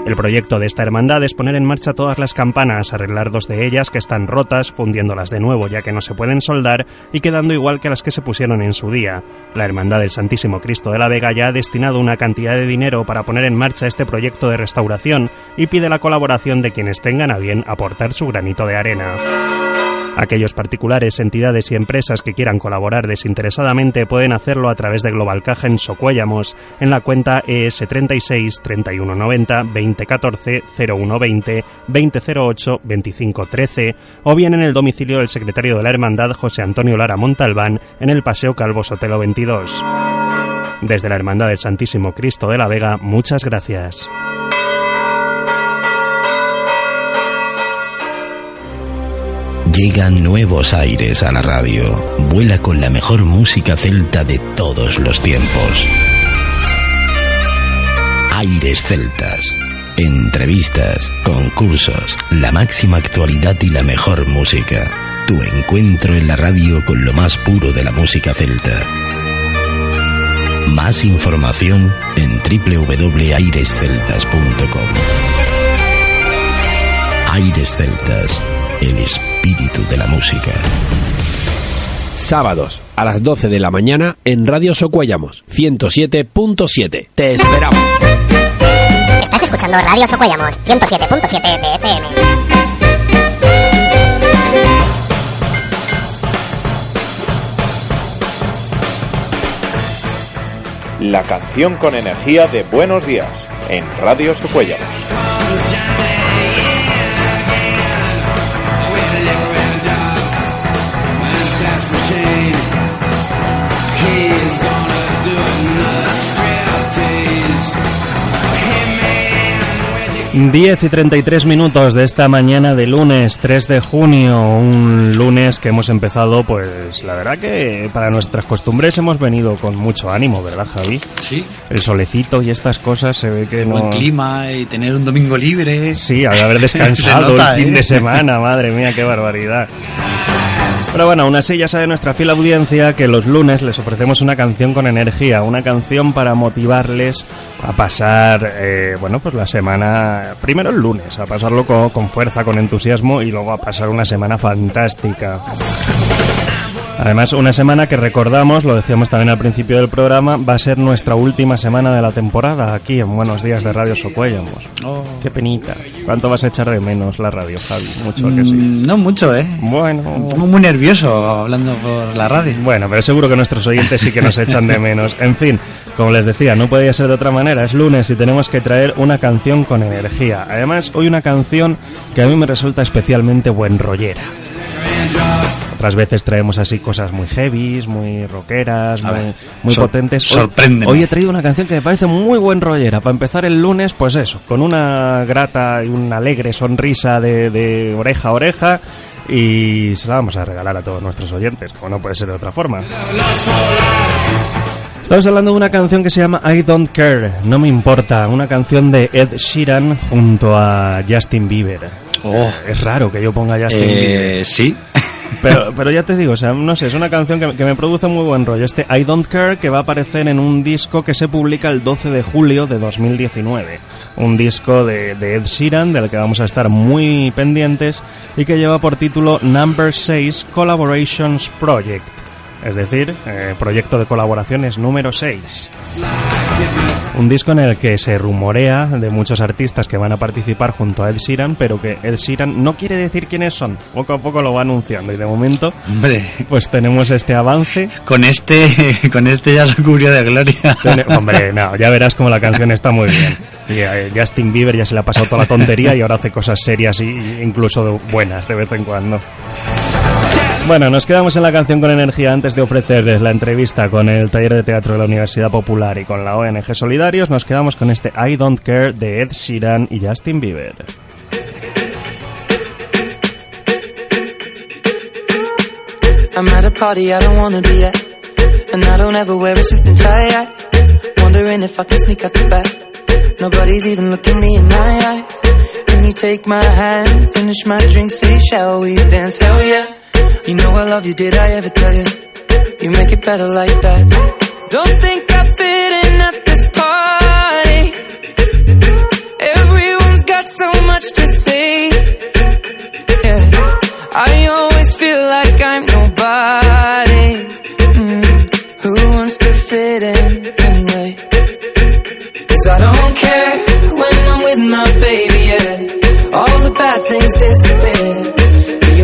El proyecto de esta hermandad es poner en marcha todas las campanas, arreglar dos de ellas que están rotas, fundiéndolas de nuevo ya que no se pueden soldar y quedando igual que las que se pusieron en su día. La Hermandad del Santísimo Cristo de la Vega ya ha destinado una cantidad de dinero para poner en marcha este proyecto de restauración y pide la colaboración de quienes tengan a bien aportar su granito de arena. Aquellos particulares, entidades y empresas que quieran colaborar desinteresadamente pueden hacerlo a través de Global Caja en Socuéllamos en la cuenta ES 36 3190 2014 0120 2008 2513 o bien en el domicilio del secretario de la Hermandad José Antonio Lara Montalbán en el Paseo Calvo Sotelo 22. Desde la Hermandad del Santísimo Cristo de la Vega, muchas gracias. Llegan nuevos aires a la radio. Vuela con la mejor música celta de todos los tiempos. Aires celtas. Entrevistas, concursos, la máxima actualidad y la mejor música. Tu encuentro en la radio con lo más puro de la música celta. Más información en www.airesceltas.com. Aires Celtas, el espíritu de la música. Sábados a las 12 de la mañana en Radio Socuellamos 107.7. Te esperamos. Estás escuchando Radio Socuellamos 107.7 de FM. La canción con energía de Buenos Días en Radio Socuellamos. 10 y 33 minutos de esta mañana de lunes 3 de junio, un lunes que hemos empezado, pues la verdad que para nuestras costumbres hemos venido con mucho ánimo, ¿verdad Javi? Sí. El solecito y estas cosas se ve que no... Buen clima y tener un domingo libre. Sí, al haber descansado nota, el fin ¿eh? de semana, madre mía, qué barbaridad. Pero bueno, aún así ya sabe nuestra fiel audiencia que los lunes les ofrecemos una canción con energía, una canción para motivarles a pasar, eh, bueno, pues la semana, primero el lunes, a pasarlo con, con fuerza, con entusiasmo y luego a pasar una semana fantástica. Además, una semana que recordamos, lo decíamos también al principio del programa, va a ser nuestra última semana de la temporada aquí en Buenos Días de Radio Socuellamos. Oh. Qué penita. ¿Cuánto vas a echar de menos la radio, Javi? Mucho ¿a que sí. Mm, No mucho, ¿eh? Bueno. Me pongo muy nervioso hablando por la radio. Bueno, pero seguro que nuestros oyentes sí que nos echan de menos. En fin, como les decía, no podía ser de otra manera. Es lunes y tenemos que traer una canción con energía. Además, hoy una canción que a mí me resulta especialmente buen rollera. Otras veces traemos así cosas muy heavies, muy rockeras, A muy, ver, muy sor- potentes. Hoy- sorpréndeme. Hoy he traído una canción que me parece muy buen rollera. Para empezar el lunes, pues eso, con una grata y una alegre sonrisa de, de oreja a oreja. Y se la vamos a regalar a todos nuestros oyentes, como no puede ser de otra forma. Estamos hablando de una canción que se llama I Don't Care, No Me Importa, una canción de Ed Sheeran junto a Justin Bieber. Oh. Es raro que yo ponga Justin Bieber. Eh, sí. Pero, pero ya te digo, o sea, no sé, es una canción que, me produce muy buen rollo. Este I Don't Care que va a aparecer en un disco que se publica el 12 de julio de 2019. Un disco de, de Ed Sheeran del que vamos a estar muy pendientes y que lleva por título Number 6 Collaborations Project. Es decir, eh, proyecto de colaboraciones número 6. Un disco en el que se rumorea de muchos artistas que van a participar junto a Ed Sheeran, pero que Ed Sheeran no quiere decir quiénes son. Poco a poco lo va anunciando y de momento, Hombre, pues tenemos este avance. con este, con este ya se cubrió de gloria. Tiene- Hombre, no, ya verás como la canción está muy bien. Y eh, Justin Bieber ya se le ha pasado toda la tontería y ahora hace cosas serias y incluso buenas de vez en cuando. Bueno, nos quedamos en la canción con energía antes de ofrecerles la entrevista con el taller de teatro de la Universidad Popular y con la ONG Solidarios. Nos quedamos con este I Don't Care de Ed Sheeran y Justin Bieber. You know I love you, did I ever tell you? You make it better like that. Don't think I fit in at this party. Everyone's got so much to say. Yeah. I always feel like I'm nobody. Mm. Who wants to fit in anyway? Cause I don't care when I'm with my baby, yeah. All the bad things disappear.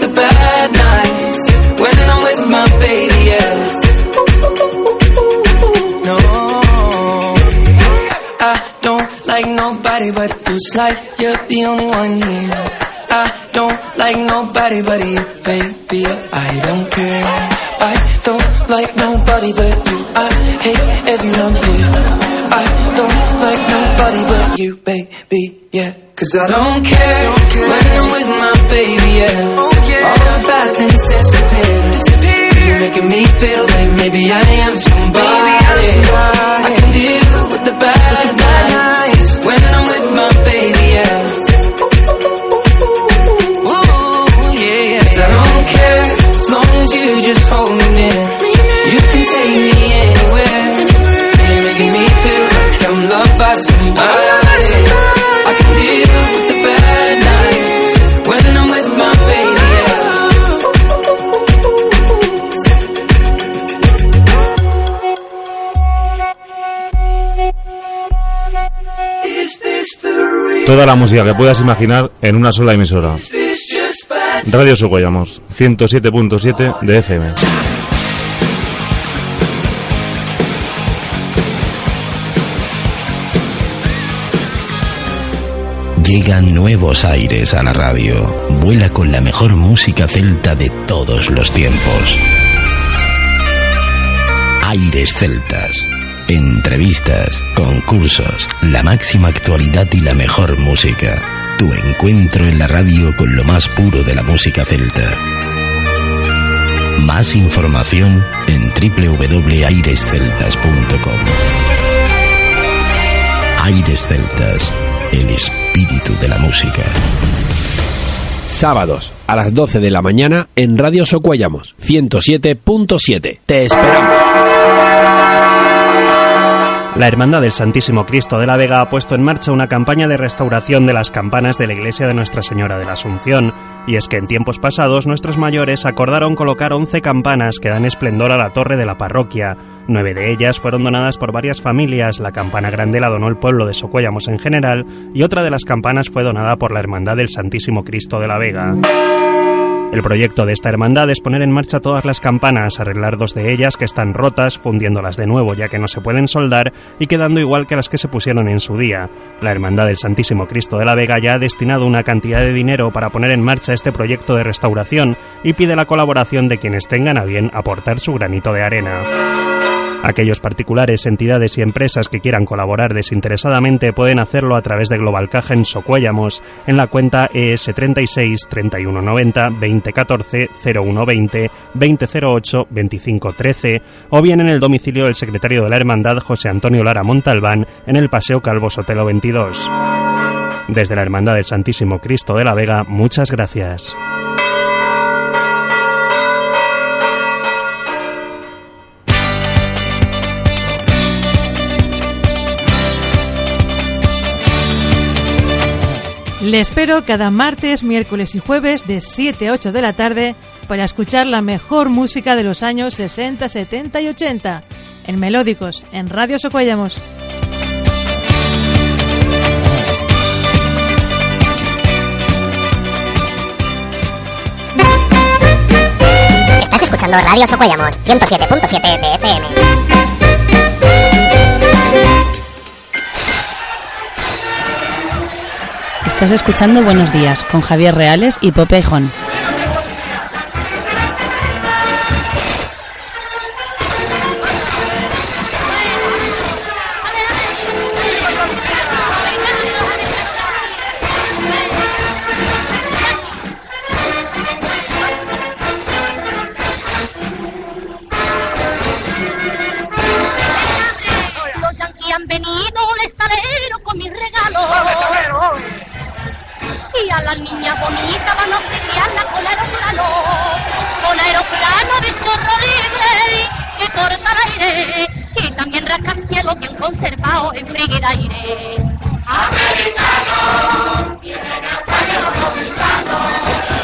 The bad nights when I'm with my baby, yeah. No, I don't like nobody but you. It's like you're the only one here. I don't like nobody but you, baby. I don't care. I don't like nobody but you. I hate everyone here. I don't like nobody but you, baby. Yeah. Cause I don't care when I'm with my baby, yeah. Oh, All the bad things disappear. disappear. You're making me feel like maybe I am somebody. I can deal with the bad nights when I'm with my baby, yeah. Ooh, yeah, yeah. 'Cause I don't care as long as you just hold me near. You can take me anywhere. You're making me feel like I'm loved by somebody. Toda la música que puedas imaginar en una sola emisora. Radio Socollamos, 107.7 de FM. Llegan nuevos aires a la radio. Vuela con la mejor música celta de todos los tiempos. Aires celtas. Entrevistas, concursos, la máxima actualidad y la mejor música. Tu encuentro en la radio con lo más puro de la música celta. Más información en www.airesceltas.com. Aires Celtas, el espíritu de la música. Sábados a las 12 de la mañana en Radio Socuellamos 107.7. Te esperamos. La Hermandad del Santísimo Cristo de la Vega ha puesto en marcha una campaña de restauración de las campanas de la iglesia de Nuestra Señora de la Asunción, y es que en tiempos pasados nuestros mayores acordaron colocar 11 campanas que dan esplendor a la torre de la parroquia. Nueve de ellas fueron donadas por varias familias, la campana grande la donó el pueblo de Socuellamos en general, y otra de las campanas fue donada por la Hermandad del Santísimo Cristo de la Vega. El proyecto de esta hermandad es poner en marcha todas las campanas, arreglar dos de ellas que están rotas, fundiéndolas de nuevo ya que no se pueden soldar y quedando igual que las que se pusieron en su día. La Hermandad del Santísimo Cristo de la Vega ya ha destinado una cantidad de dinero para poner en marcha este proyecto de restauración y pide la colaboración de quienes tengan a bien aportar su granito de arena. Aquellos particulares, entidades y empresas que quieran colaborar desinteresadamente pueden hacerlo a través de Global Caja en Socuéllamos en la cuenta ES 36 3190 2014 0120 2008 2513 o bien en el domicilio del secretario de la Hermandad José Antonio Lara Montalbán en el Paseo Calvo Sotelo 22. Desde la Hermandad del Santísimo Cristo de la Vega, muchas gracias. Le espero cada martes, miércoles y jueves de 7 a 8 de la tarde para escuchar la mejor música de los años 60, 70 y 80 en Melódicos, en Radio Socuellamos. Estás escuchando Radio Socuellamos 107.7 de. Estás escuchando Buenos Días con Javier Reales y Pope Ejón. Los yanquis han venido un estalero a la niña bonita van a obsequiarla con aeroplano. Con aeroplano de chorro libre que corta el aire. Y también rascacielos bien conservado en frigir aire. Americano,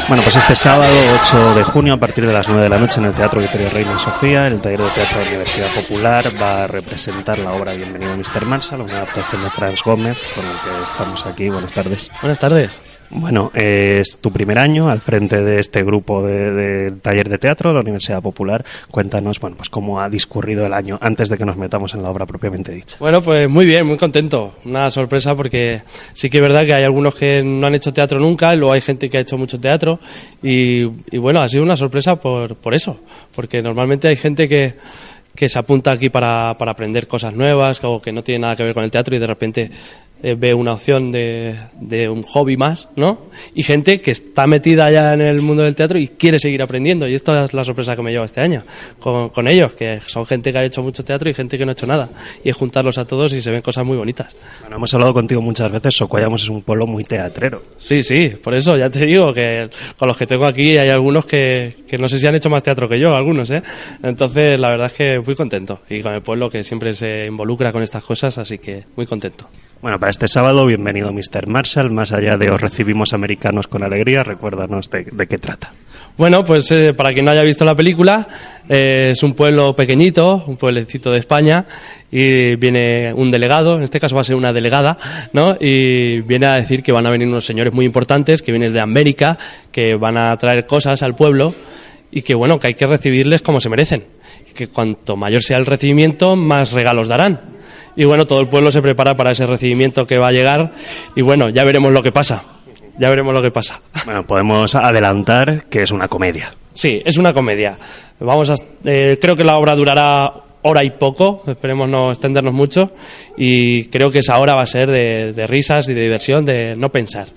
Bueno, pues este sábado 8 de junio, a partir de las 9 de la noche, en el Teatro Victoria Reina Sofía, el taller de teatro de la Universidad Popular va a representar la obra Bienvenido Mr. Marshall, una adaptación de Franz Gómez, con el que estamos aquí. Buenas tardes. Buenas tardes. Bueno, es tu primer año al frente de este grupo de, taller de teatro de la Universidad Popular. Cuéntanos, bueno, pues cómo ha discurrido el año antes de que nos metamos en la obra propiamente dicha. Bueno, pues muy bien, muy contento. Una sorpresa porque sí que es verdad que hay algunos que no han hecho teatro nunca, luego hay gente que ha hecho mucho teatro y, y bueno, ha sido una sorpresa por, por eso, porque normalmente hay gente que, que se apunta aquí para, para aprender cosas nuevas o que no tiene nada que ver con el teatro y de repente eh, ve una opción de, de un hobby más, ¿no? Y gente que está metida ya en el mundo del teatro y quiere seguir aprendiendo. Y esto es la sorpresa que me lleva este año con, con ellos, que son gente que ha hecho mucho teatro y gente que no ha hecho nada. Y es juntarlos a todos y se ven cosas muy bonitas. Bueno, hemos hablado contigo muchas veces, Socuellamos es un pueblo muy teatrero. Sí, sí, por eso ya te digo que con los que tengo aquí hay algunos que, que no sé si han hecho más teatro que yo, algunos, ¿eh? Entonces la verdad es que muy contento y con el pueblo que siempre se involucra con estas cosas, así que muy contento. Bueno, para este sábado, bienvenido Mr. Marshall. Más allá de os recibimos americanos con alegría, recuérdanos de, de qué trata. Bueno, pues eh, para quien no haya visto la película, eh, es un pueblo pequeñito, un pueblecito de España, y viene un delegado, en este caso va a ser una delegada, ¿no? Y viene a decir que van a venir unos señores muy importantes, que vienen de América, que van a traer cosas al pueblo, y que bueno, que hay que recibirles como se merecen. Y que cuanto mayor sea el recibimiento, más regalos darán. Y bueno, todo el pueblo se prepara para ese recibimiento que va a llegar, y bueno, ya veremos lo que pasa. Ya veremos lo que pasa. Bueno, podemos adelantar que es una comedia. Sí, es una comedia. Vamos a, eh, creo que la obra durará hora y poco, esperemos no extendernos mucho, y creo que esa hora va a ser de, de risas y de diversión, de no pensar.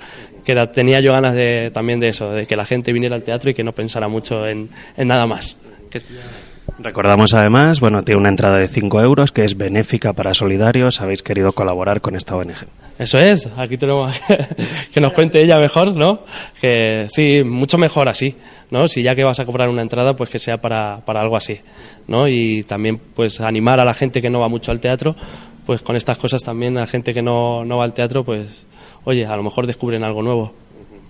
Que la- tenía yo ganas de, también de eso, de que la gente viniera al teatro y que no pensara mucho en, en nada más. Que- Recordamos además, bueno, tiene una entrada de 5 euros que es benéfica para solidarios. Habéis querido colaborar con esta ONG. Eso es, aquí tenemos que nos cuente ella mejor, ¿no? Que sí, mucho mejor así, ¿no? Si ya que vas a comprar una entrada, pues que sea para, para algo así, ¿no? Y también, pues animar a la gente que no va mucho al teatro, pues con estas cosas también a la gente que no, no va al teatro, pues, oye, a lo mejor descubren algo nuevo.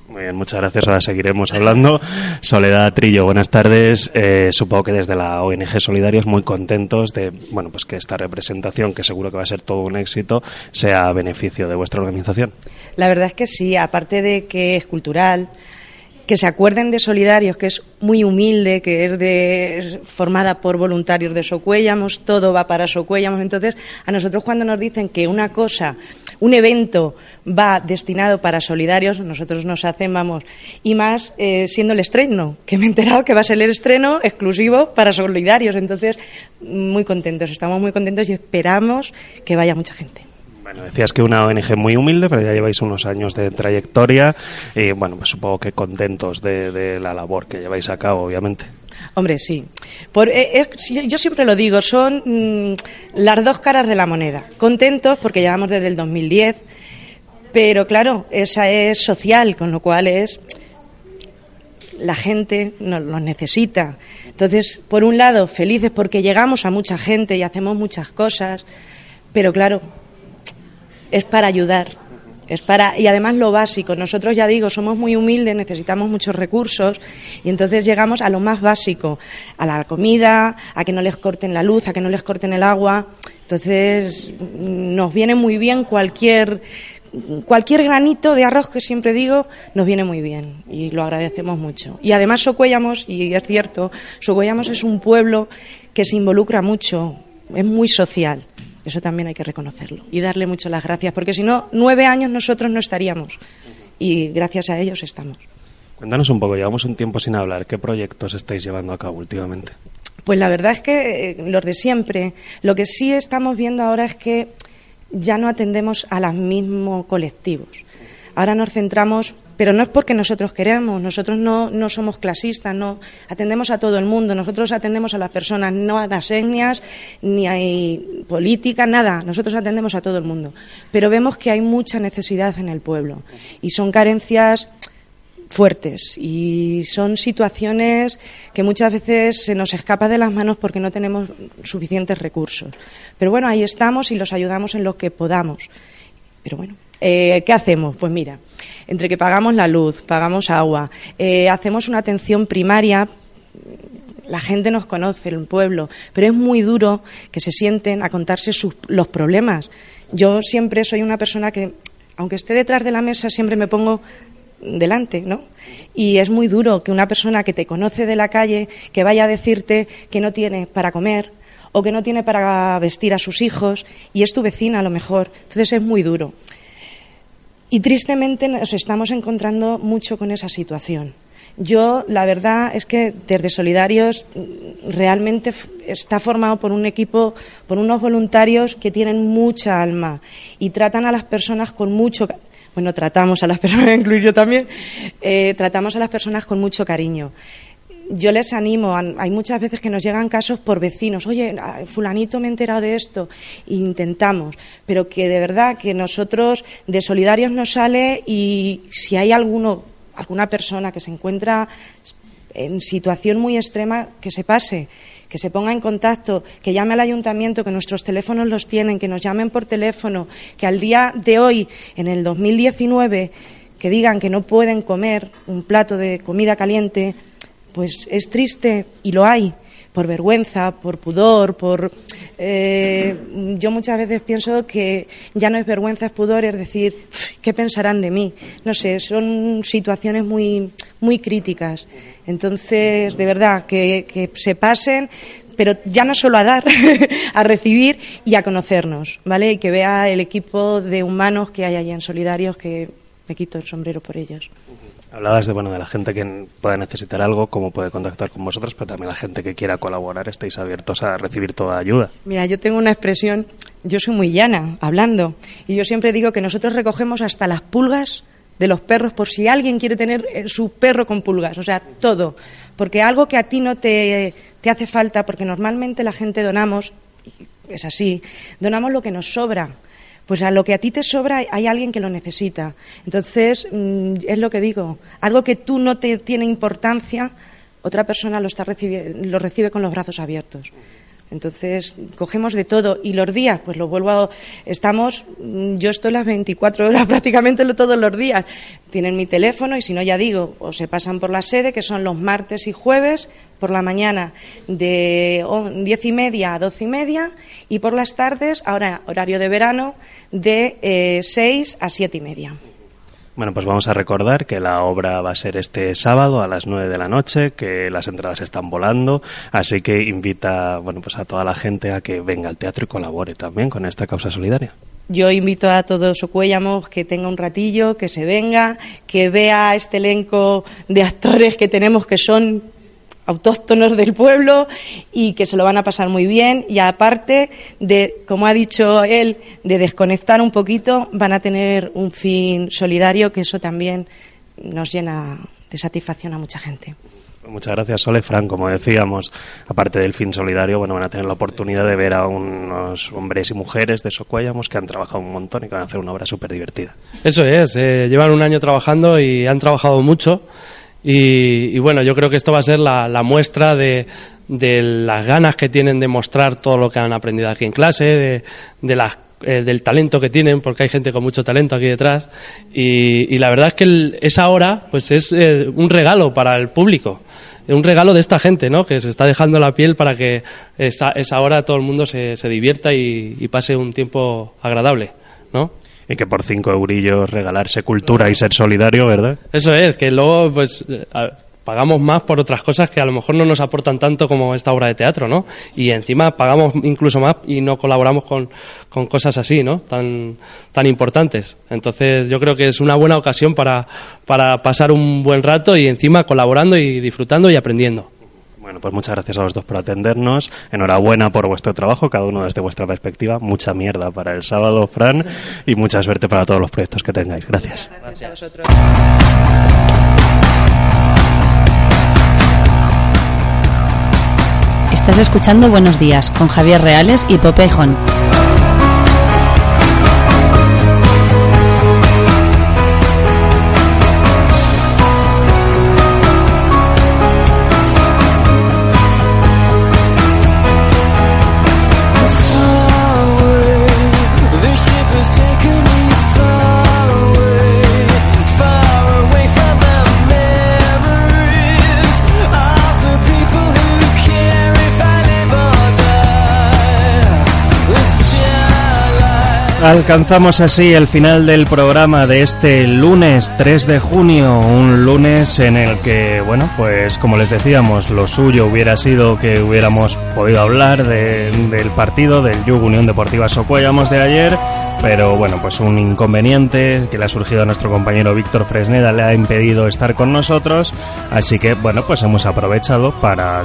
Muy bien, muchas gracias. Ahora seguiremos hablando. Soledad Trillo, buenas tardes. Eh, supongo que desde la ONG Solidarios muy contentos de bueno pues que esta representación, que seguro que va a ser todo un éxito, sea a beneficio de vuestra organización. La verdad es que sí, aparte de que es cultural, que se acuerden de Solidarios, que es muy humilde, que es, de, formada por voluntarios de Socuéllamos, todo va para Socuéllamos. Entonces, a nosotros cuando nos dicen que una cosa, un evento va destinado para Solidarios, nosotros nos hacen, vamos, y más eh, siendo el estreno, que me he enterado que va a ser el estreno exclusivo para Solidarios. Entonces, muy contentos, estamos muy contentos y esperamos que vaya mucha gente. Bueno, decías que una ONG muy humilde, pero ya lleváis unos años de trayectoria y bueno, pues supongo que contentos de, de la labor que lleváis a cabo, obviamente. Hombre, sí. Eh, yo siempre lo digo, son mm, las dos caras de la moneda. Contentos porque llevamos desde el 2010, pero claro, esa es social, con lo cual es la gente nos los necesita. Entonces, por un lado, felices porque llegamos a mucha gente y hacemos muchas cosas, pero claro, es para ayudar. Es para, y además lo básico. Nosotros, ya digo, somos muy humildes, necesitamos muchos recursos y entonces llegamos a lo más básico, a la comida, a que no les corten la luz, a que no les corten el agua. Entonces, nos viene muy bien cualquier, cualquier granito de arroz que siempre digo, nos viene muy bien y lo agradecemos mucho. Y además Socuellamos, y es cierto, Socuellamos es un pueblo que se involucra mucho, es muy social. Eso también hay que reconocerlo y darle mucho las gracias, porque si no, nueve años nosotros no estaríamos y gracias a ellos estamos. Cuéntanos un poco, llevamos un tiempo sin hablar. ¿Qué proyectos estáis llevando a cabo últimamente? Pues la verdad es que eh, los de siempre. Lo que sí estamos viendo ahora es que ya no atendemos a los mismos colectivos. Ahora nos centramos, pero no es porque nosotros queramos, nosotros no, no somos clasistas, no atendemos a todo el mundo, nosotros atendemos a las personas, no a las etnias, ni hay política, nada, nosotros atendemos a todo el mundo. Pero vemos que hay mucha necesidad en el pueblo y son carencias fuertes y son situaciones que muchas veces se nos escapa de las manos porque no tenemos suficientes recursos. Pero bueno, ahí estamos y los ayudamos en lo que podamos. Pero bueno, eh, ¿qué hacemos? Pues mira, entre que pagamos la luz, pagamos agua, eh, hacemos una atención primaria, la gente nos conoce, el pueblo, pero es muy duro que se sienten a contarse sus, los problemas. Yo siempre soy una persona que, aunque esté detrás de la mesa, siempre me pongo delante, ¿no? Y es muy duro que una persona que te conoce de la calle, que vaya a decirte que no tiene para comer o que no tiene para vestir a sus hijos y es tu vecina a lo mejor. Entonces es muy duro. Y tristemente nos estamos encontrando mucho con esa situación. Yo, la verdad es que desde Solidarios mm, realmente está formado por un equipo, por unos voluntarios que tienen mucha alma y tratan a las personas con mucho. Bueno, tratamos a las personas, voy a incluir yo también, eh, tratamos a las personas con mucho cariño. Yo les animo, hay muchas veces que nos llegan casos por vecinos, oye, ah, fulanito me he enterado de esto, e intentamos, pero que de verdad que nosotros de solidarios nos sale y si hay alguno, alguna persona que se encuentra en situación muy extrema, que se pase, que se ponga en contacto, que llame al ayuntamiento, que nuestros teléfonos los tienen, que nos llamen por teléfono, que al día de hoy, en el 2019, que digan que no pueden comer un plato de comida caliente, pues es triste y lo hay por vergüenza, por pudor, por eh, yo muchas veces pienso que ya no es vergüenza, es pudor, es decir, "Uf, ¿qué pensarán de mí? No sé, son situaciones muy muy críticas. Entonces, de verdad, que, que se pasen, pero ya no solo a dar, a recibir y a conocernos, ¿vale? Y que vea el equipo de humanos que hay allí en Solidarios, que me quito el sombrero por ellos. Hablabas de bueno de la gente que pueda necesitar algo, cómo puede contactar con vosotros, pero también la gente que quiera colaborar, estáis abiertos a recibir toda ayuda. Mira, yo tengo una expresión, yo soy muy llana hablando, y yo siempre digo que nosotros recogemos hasta las pulgas de los perros por si alguien quiere tener eh, su perro con pulgas, o sea, todo, porque algo que a ti no te te hace falta, porque normalmente la gente donamos, es así, donamos lo que nos sobra. Pues a lo que a ti te sobra hay- alguien que lo necesita. Entonces, mm, es lo que digo, algo que tú no te tiene importancia, otra persona lo, está recibi- lo recibe con los brazos abiertos. Entonces, cogemos de todo y los días, pues lo vuelvo a... Estamos, mm, yo estoy las 24 horas prácticamente todos los días. Tienen mi teléfono y si no, ya digo, o se pasan por la sede, que son los martes y jueves, por la mañana de on- 10 y media a 12 y media y por las tardes, ahora horario de verano, de eh, 6 a 7 y media. Bueno, pues vamos a recordar que la obra va a ser este sábado a las 9 de la noche, que las entradas están volando, así que invita, bueno, pues a toda la gente a que venga al teatro y colabore también con esta causa solidaria. Yo invito a todos Ocuéllamos que tenga un ratillo, que se venga, que vea este elenco de actores que tenemos que son autóctonos del pueblo y que se lo van a pasar muy bien y aparte de, como ha dicho él, de desconectar un poquito, van a tener un fin solidario que eso también nos llena de satisfacción a mucha gente. Muchas gracias, Sole. Fran, como decíamos, aparte del fin solidario, bueno, van a tener la oportunidad de ver a unos hombres y mujeres de Socuéllamos que han trabajado un montón y que van a hacer una obra súper divertida. Eso es, eh, llevan un año trabajando y han trabajado mucho. Y, bueno, yo creo que esto va a ser la, la muestra de, de las ganas que tienen de mostrar todo lo que han aprendido aquí en clase, de, de las eh, del talento que tienen, porque hay gente con mucho talento aquí detrás. Y, y la verdad es que el- esa hora pues es eh, un regalo para el público. Un regalo de esta gente, ¿no? Que se está dejando la piel para que esa, esa hora todo el mundo se, se divierta y, y pase un tiempo agradable, ¿no? Y que por cinco eurillos regalarse cultura y ser solidario, ¿verdad? Eso es, que luego pues pagamos más por otras cosas que a lo mejor no nos aportan tanto como esta obra de teatro, ¿no? Y encima pagamos incluso más y no colaboramos con, con cosas así, ¿no? Tan, tan importantes. Entonces yo creo que es una buena ocasión para, para pasar un buen rato y encima colaborando y disfrutando y aprendiendo. Bueno, pues muchas gracias a los dos por atendernos. Enhorabuena por vuestro trabajo, cada uno desde vuestra perspectiva. Mucha mierda para el sábado, Fran, y mucha suerte para todos los proyectos que tengáis. Gracias. Gracias a vosotros. Estás escuchando Buenos Días con Javier Reales y Pope Ejón. Alcanzamos así el final del programa de este lunes 3 de junio, un lunes en el que, bueno, pues como les decíamos, lo suyo hubiera sido que hubiéramos podido hablar de- del partido del Yugo Unión Deportiva Socuellamos de ayer, pero bueno, pues un inconveniente que le ha surgido a nuestro compañero Víctor Fresneda le ha impedido estar con nosotros, así que bueno, pues hemos aprovechado para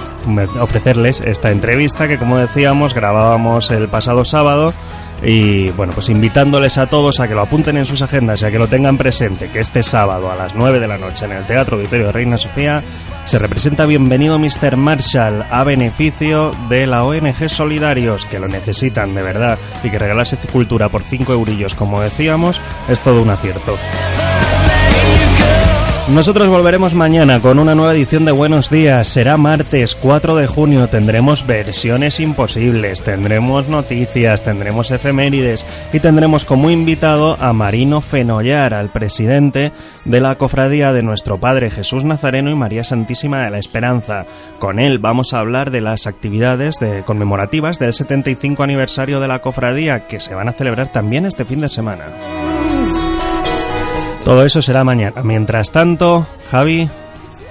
ofrecerles esta entrevista que como decíamos grabábamos el pasado sábado y bueno, pues invitándoles a todos a que lo apunten en sus agendas y a que lo tengan presente, que este sábado a las 9 de la noche en el Teatro Auditorio de Reina Sofía se representa Bienvenido Mr. Marshall a beneficio de la ONG Solidarios, que lo necesitan de verdad y que regalarse cultura por 5 eurillos, como decíamos, es todo un acierto. Nosotros volveremos mañana con una nueva edición de Buenos Días. Será martes 4 de junio. Tendremos versiones imposibles, tendremos noticias, tendremos efemérides y tendremos como invitado a Marino Fenollar, al presidente de la cofradía de nuestro Padre Jesús Nazareno y María Santísima de la Esperanza. Con él vamos a hablar de las actividades de- conmemorativas del 75 aniversario de la cofradía que se van a celebrar también este fin de semana. Todo eso será mañana. Mientras tanto, Javi,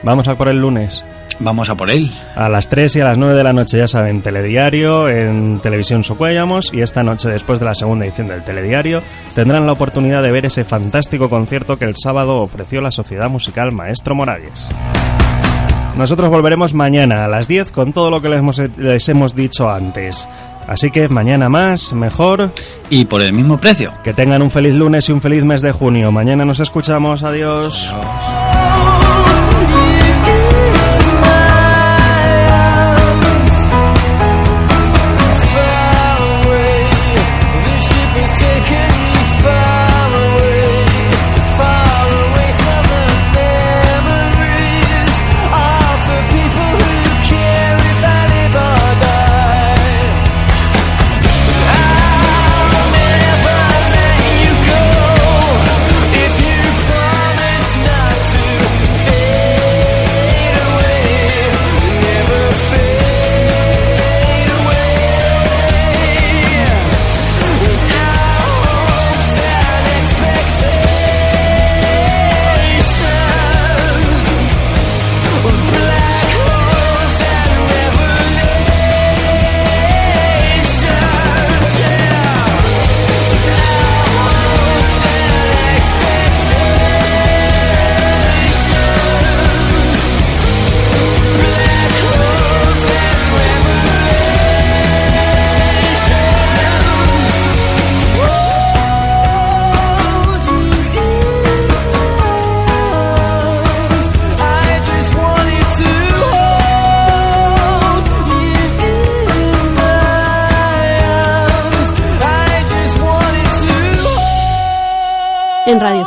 vamos a por el lunes. Vamos a por él. A las 3 y a las 9 de la noche, ya saben, telediario, en televisión Socuellamos y esta noche, después de la segunda edición del telediario, tendrán la oportunidad de ver ese fantástico concierto que el sábado ofreció la Sociedad Musical Maestro Morales. Nosotros volveremos mañana a las 10 con todo lo que les hemos, les hemos dicho antes. Así que mañana más, mejor. Y por el mismo precio. Que tengan un feliz lunes y un feliz mes de junio. Mañana nos escuchamos. Adiós.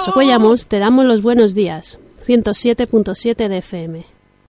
Radio Socuellamos te damos los buenos días. 107.7 de FM.